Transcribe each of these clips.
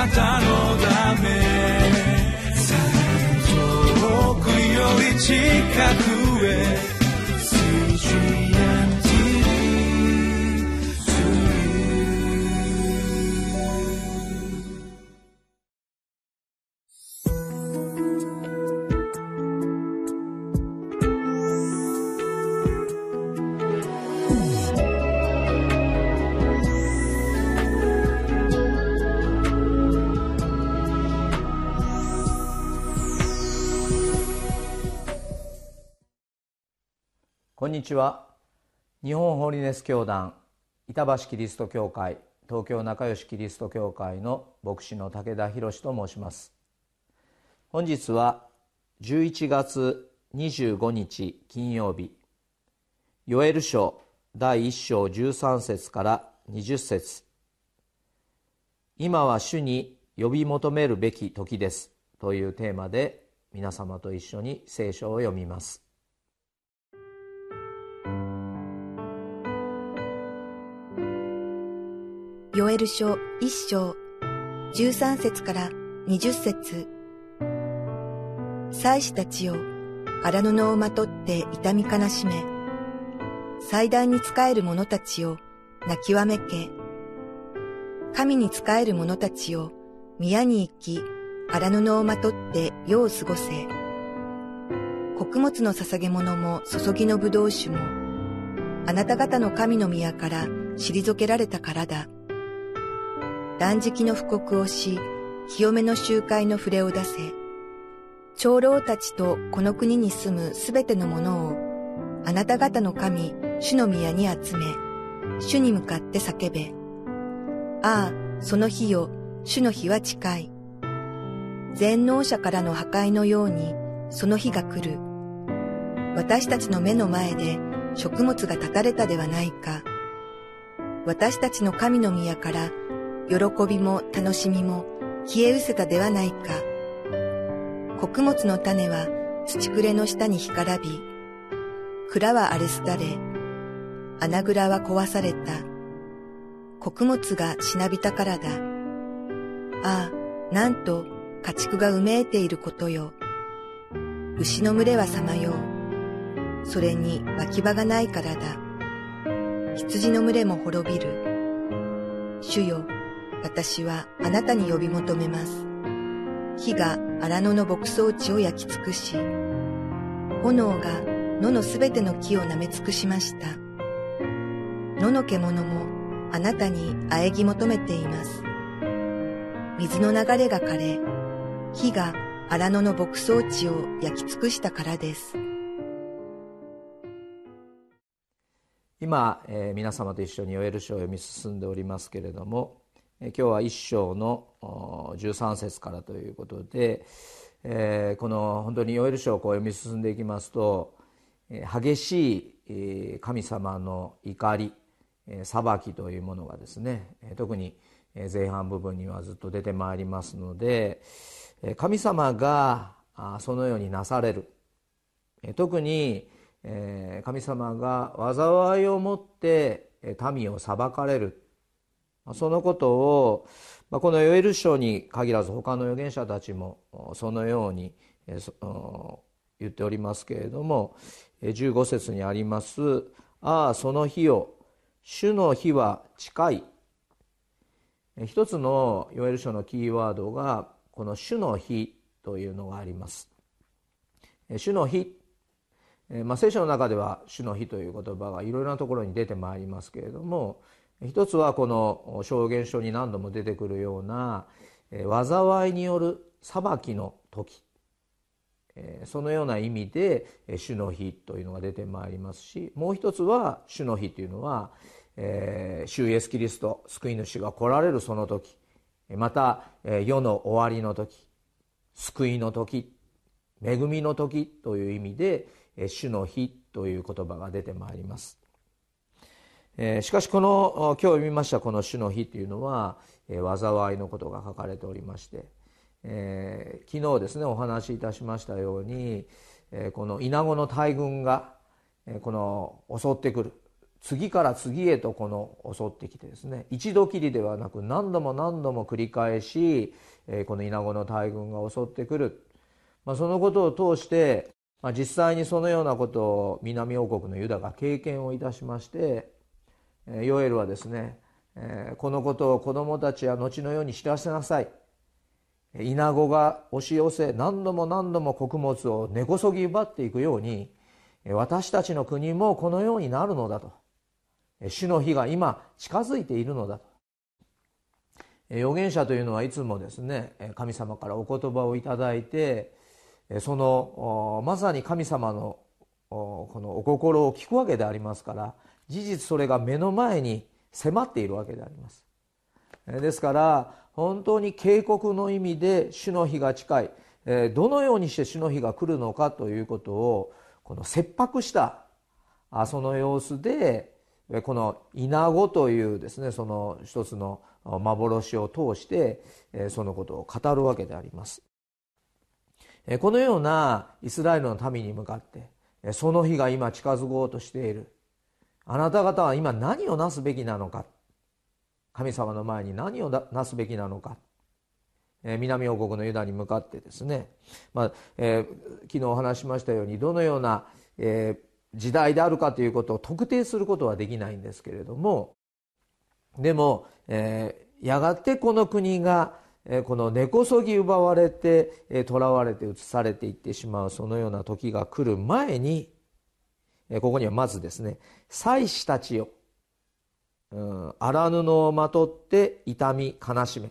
なたのため。遠くより近く。こんにちは。日本ホリネス教団板橋キリスト教会東京仲良しキリスト教会の牧師の武田博と申します。本日は11月25日金曜日。ヨエル書第1章13節から20節。今は主に呼び求めるべき時です。というテーマで皆様と一緒に聖書を読みます。ヨエル書一章、十三節から二十節祭司たちよ、荒布をまとって痛み悲しめ、祭壇に仕える者たちを泣きわめけ、神に仕える者たちを宮に行き、荒布をまとって世を過ごせ。穀物の捧げ物も注ぎの葡萄酒も、あなた方の神の宮から退けられたからだ。断食の布告をし、清めの集会の触れを出せ。長老たちとこの国に住むすべてのものを、あなた方の神、主の宮に集め、主に向かって叫べ。ああ、その日よ、主の日は近い。全能者からの破壊のように、その日が来る。私たちの目の前で食物が断たれたではないか。私たちの神の宮から喜びも楽しみも消え失せたではないか。穀物の種は土くれの下に干からび、蔵は荒れすだれ、穴蔵は壊された。穀物がしなびたからだ。ああ、なんと家畜がうめいていることよ。牛の群れはさまよう。それに脇場がないからだ。羊の群れも滅びる。主よ、私はあなたに呼び求めます。火が荒野の牧草地を焼き尽くし、炎が野のすべての木を舐め尽くしました。野の獣もあなたに喘ぎ求めています。水の流れが枯れ、火が荒野の牧草地を焼き尽くしたからです。今、えー、皆様と一緒にヨエル書を読み進んでおりますけれども今日は一章の13節からということで、この本当にヨエル書をこう読み進んでいきますと激しい神様の怒り裁きというものがですね特に前半部分にはずっと出てまいりますので神様がそのようになされる。特に神様が災いをもって民を裁かれる。そのことをこのヨエル書に限らず他の預言者たちもそのように言っておりますけれども15節にあります「ああその日よ主の日は近い」一つのヨエル書のキーワードがこの「主の日」というのがあります。主の日。まあ、聖書の中では「主の日」という言葉がいろいろなところに出てまいりますけれども一つはこの証言書に何度も出てくるような災いによる裁きの時そのような意味で主の日というのが出てまいりますしもう一つは主の日というのは主イエスキリスト救い主が来られるその時また世の終わりの時救いの時恵みの時という意味で主の日という言葉が出てまいります。えしかしこの今日読みましたこの「主の日」というのは、え災いのことが書かれておりまして、えー、昨日ですねお話しいたしましたように、えこのイナゴの大群が、えこの襲ってくる。次から次へとこの襲ってきてですね一度きりではなく何度も何度も繰り返しこの稲子の大群が襲ってくる、まあ、そのことを通して、まあ、実際にそのようなことを南王国のユダが経験をいたしましてヨエルはですねこのことを子供たちは後のように知らせなさい。稲子が押し寄せ何度も何度も穀物を根こそぎ奪っていくように私たちの国もこのようになるのだと。主の日が今近づいているのだと。預言者というのはいつもですね神様からお言葉をいただいてそのまさに神様のこのお心を聞くわけでありますから事実それが目の前に迫っているわけであります。ですから本当に警告の意味で主の日が近い。どのようにして主の日が来るのかということをこの切迫したその様子でこの稲子というですねその一つの幻を通してそのことを語るわけであります。このようなイスラエルの民に向かってその日が今近づこうとしている。あなた方は今何をなすべきなのか。神様の前に何をなすべきなのか。南王国のユダに向かってですね、まあえー、昨日お話しましたようにどのような、えー、時代であるかということを特定することはできないんですけれども。でも、えー、やがてこの国がこの根こそぎ奪われて囚われて移されていってしまうそのような時が来る前にここにはまずですね祭司たちよ荒布をまとって痛み悲しめ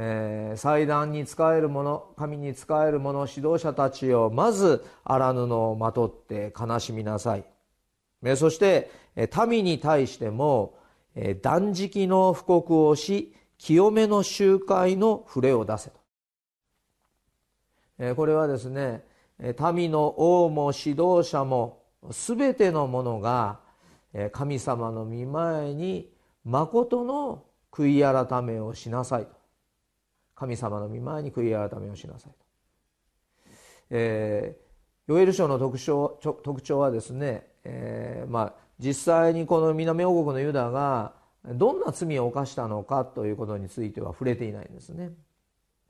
えー、祭壇に仕える者神に仕える者指導者たちをまず荒布をまとって悲しみなさい、そして民に対しても、断食の布告をし清めの集会の触れを出せと、これはですね民の王も指導者も全てのものが神様の御前に誠の悔い改めをしなさいと神様の御前に悔い改めをしなさいと。えー、ヨエル書の特徴特徴はですね、えー、まあ、実際にこの南王国のユダがどんな罪を犯したのかということについては触れていないんですね。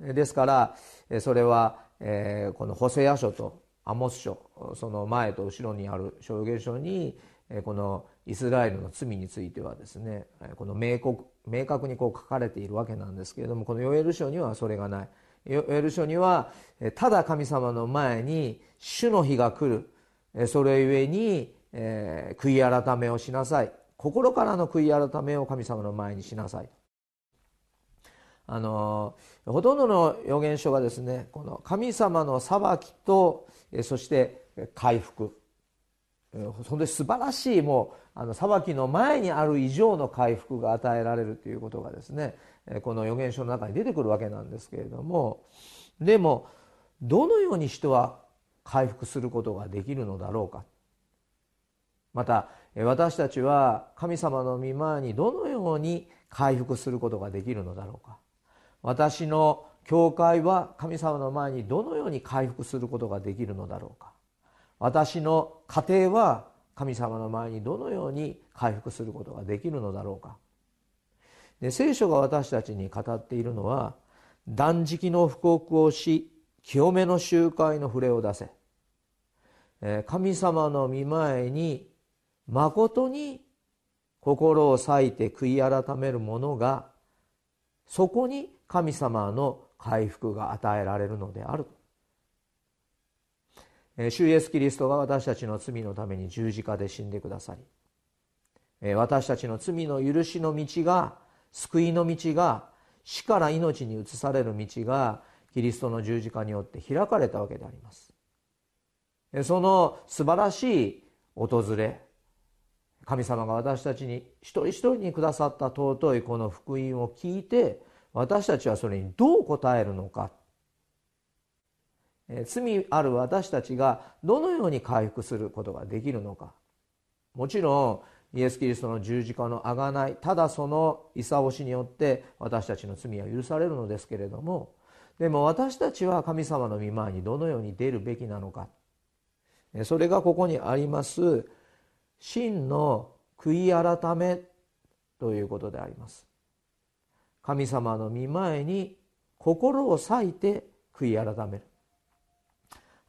ですからそれは、このホセア書とアモス書その前と後ろにある証言書にこのイスラエルの罪についてはですねこの明確明確にこう書かれているわけなんですけれどもこのヨエル書にはそれがない。ヨエル書にはただ神様の前に主の日が来る。それゆえに、悔い改めをしなさい。心からの悔い改めを神様の前にしなさい。あのほとんどの預言書がですねこの神様の裁きとそして回復。本当に素晴らしいもうあの裁きの前にある以上の回復が与えられるということがですねこの預言書の中に出てくるわけなんですけれどもでもどのように人は回復することができるのだろうか。また私たちは神様の御前にどのように回復することができるのだろうか。私の教会は神様の前にどのように回復することができるのだろうか。私の家庭は神様の前にどのように回復することができるのだろうか。で聖書が私たちに語っているのは断食の布告をし清めの集会の触れを出せ。神様の御前にまことに心を割いて悔い改める者がそこに神様の回復が与えられるのである主イエス・キリストが私たちの罪のために十字架で死んでくださり私たちの罪の許しの道が救いの道が死から命に移される道がキリストの十字架によって開かれたわけであります。その素晴らしい訪れ神様が私たちに一人一人にくださった尊いこの福音を聞いて私たちはそれにどう答えるのか。罪ある私たちがどのように回復することができるのか。もちろんイエス・キリストの十字架のあがないただその勲しによって私たちの罪は許されるのですけれどもでも私たちは神様の御前にどのように出るべきなのか。それがここにあります真の悔い改めということであります。神様の御前に心を割いて悔い改める。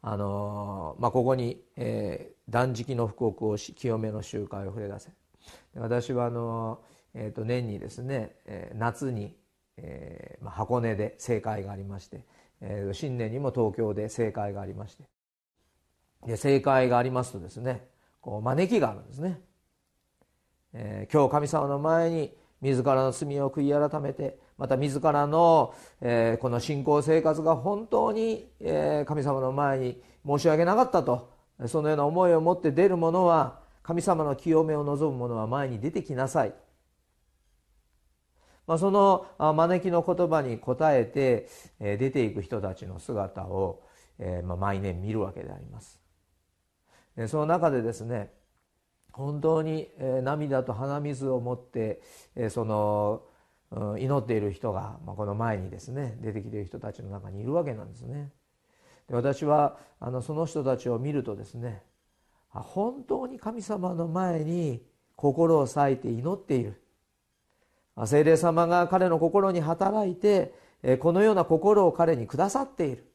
あのまあ、ここに、えー、断食の布告をし清めの集会を触れ出せ。私はあの、えー、と年にですね、えー、夏に、えーまあ、箱根で正会がありまして、えー、新年にも東京で正会がありまして。で正会がありますとですねこう招きがあるんですね、えー、今日神様の前に自らの罪を悔い改めてまた自らの、えー、この信仰生活が本当に、えー、神様の前に申し訳なかったとそのような思いを持って出る者は神様の清めを望む者は前に出てきなさい、まあ、その招きの言葉に応えて、えー、出ていく人たちの姿を、えーまあ、毎年見るわけであります。その中でですね本当に涙と鼻水を持ってその祈っている人がこの前にですね出てきている人たちの中にいるわけなんですね。で私はあのその人たちを見るとですね本当に神様の前に心を割いて祈っている精霊様が彼の心に働いてこのような心を彼にくださっている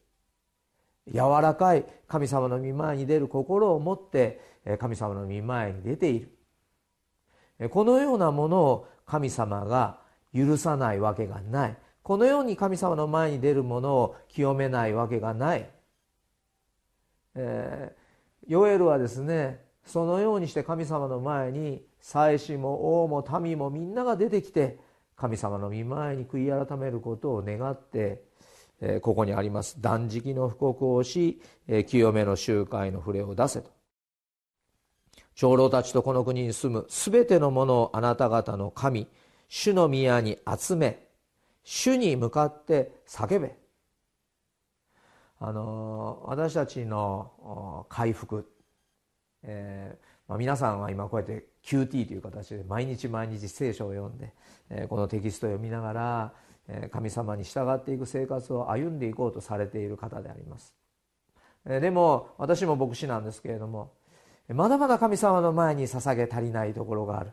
柔らかい神様の御前に出る心を持って神様の御前に出ている。このようなものを神様が許さないわけがない。このように神様の前に出るものを清めないわけがない、えー、ヨエルはですねそのようにして神様の前に祭司も王も民もみんなが出てきて神様の御前に悔い改めることを願ってここにあります。断食の布告をし清めの集会の触れを出せと。長老たちとこの国に住むすべてのものをあなた方の神主の宮に集め主に向かって叫べ。あの私たちの回復、えーまあ、皆さんは今こうやって QT という形で毎日毎日聖書を読んで、えー、このテキストを読みながら神様に従っていく生活を歩んでいこうとされている方であります。でも私も牧師なんですけれどもまだまだ神様の前に捧げ足りないところがある。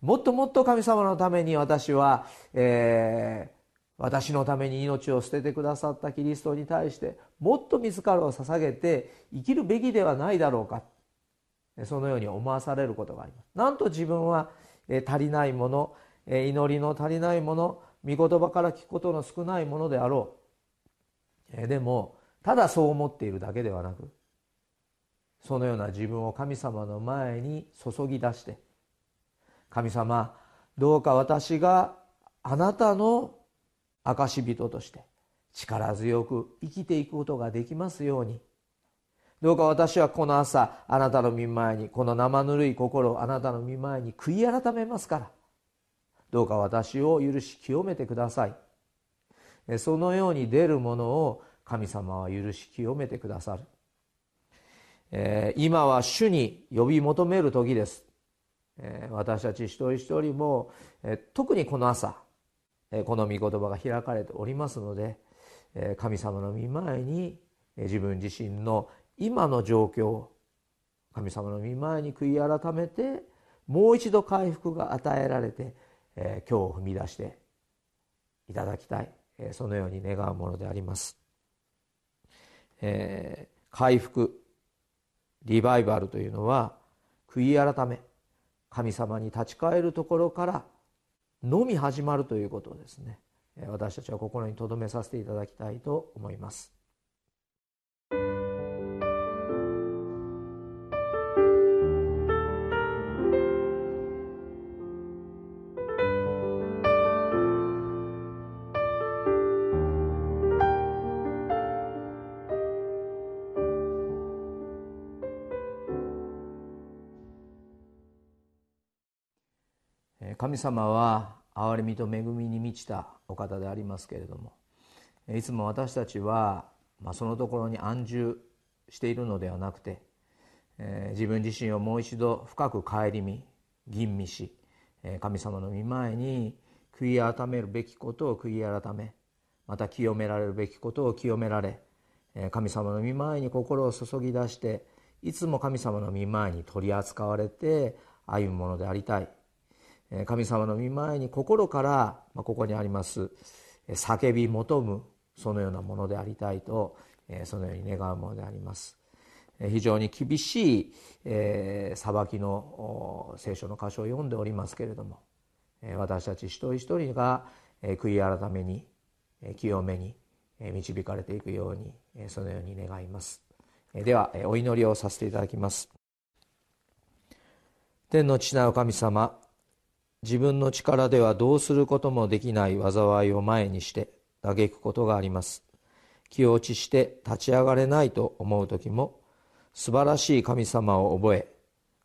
もっともっと神様のために私は、えー、私のために命を捨ててくださったキリストに対してもっと自らを捧げて生きるべきではないだろうか。そのように思わされることがあります。なんと自分は足りないもの祈りの足りないもの御言葉から聞くことの少ないものであろう。えでもただそう思っているだけではなくそのような自分を神様の前に注ぎ出して神様どうか私があなたの証人として力強く生きていくことができますように。どうか私はこの朝あなたの御前にこの生ぬるい心をあなたの御前に悔い改めますから。どうか私を許し清めてください。そのように出るものを神様は許し清めてくださる、えー、今は主に呼び求める時です、えー、私たち一人一人も、えー、特にこの朝、えこの御言葉が開かれておりますので、え神様の御前にえ自分自身の今の状況を神様の御前に悔い改めてもう一度回復が与えられてえー、今日踏み出していただきたい、え、そのように願うものであります、え、回復リバイバルというのは悔い改め神様に立ち返るところからのみ始まるということをですね。私たちは心に留めさせていただきたいと思います。神様は憐れみと恵みに満ちたお方でありますけれどもいつも私たちは、まあ、そのところに安住しているのではなくて、えー、自分自身をもう一度深く顧み吟味し神様の御前に悔い改めるべきことを悔い改めまた清められるべきことを清められ神様の御前に心を注ぎ出していつも神様の御前に取り扱われて歩むものでありたい。神様の御前に心からここにあります叫び求むそのようなものでありたいとそのように願うものであります。非常に厳しい裁きの聖書の箇所を読んでおりますけれども私たち一人一人が悔い改めに清めに導かれていくようにそのように願います。ではお祈りをさせていただきます。天の父なる神様自分の力ではどうすることもできない災いを前にして嘆くことがあります。気落ちして立ち上がれないと思う時も素晴らしい神様を覚え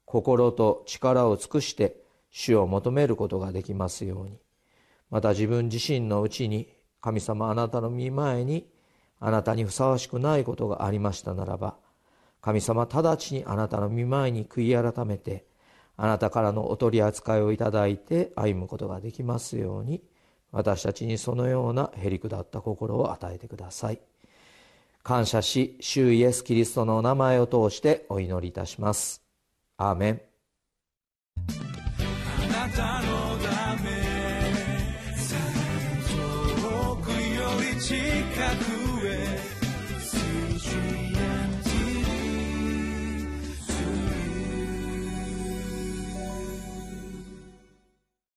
心と力を尽くして主を求めることができますように。また自分自身のうちに神様あなたの見前にあなたにふさわしくないことがありましたならば神様直ちにあなたの見前に悔い改めてあなたからのお取り扱いをいただいて歩むことができますように私たちにそのようなへりくだった心を与えてください。感謝し主イエス・キリストのお名前を通してお祈りいたします。アーメン。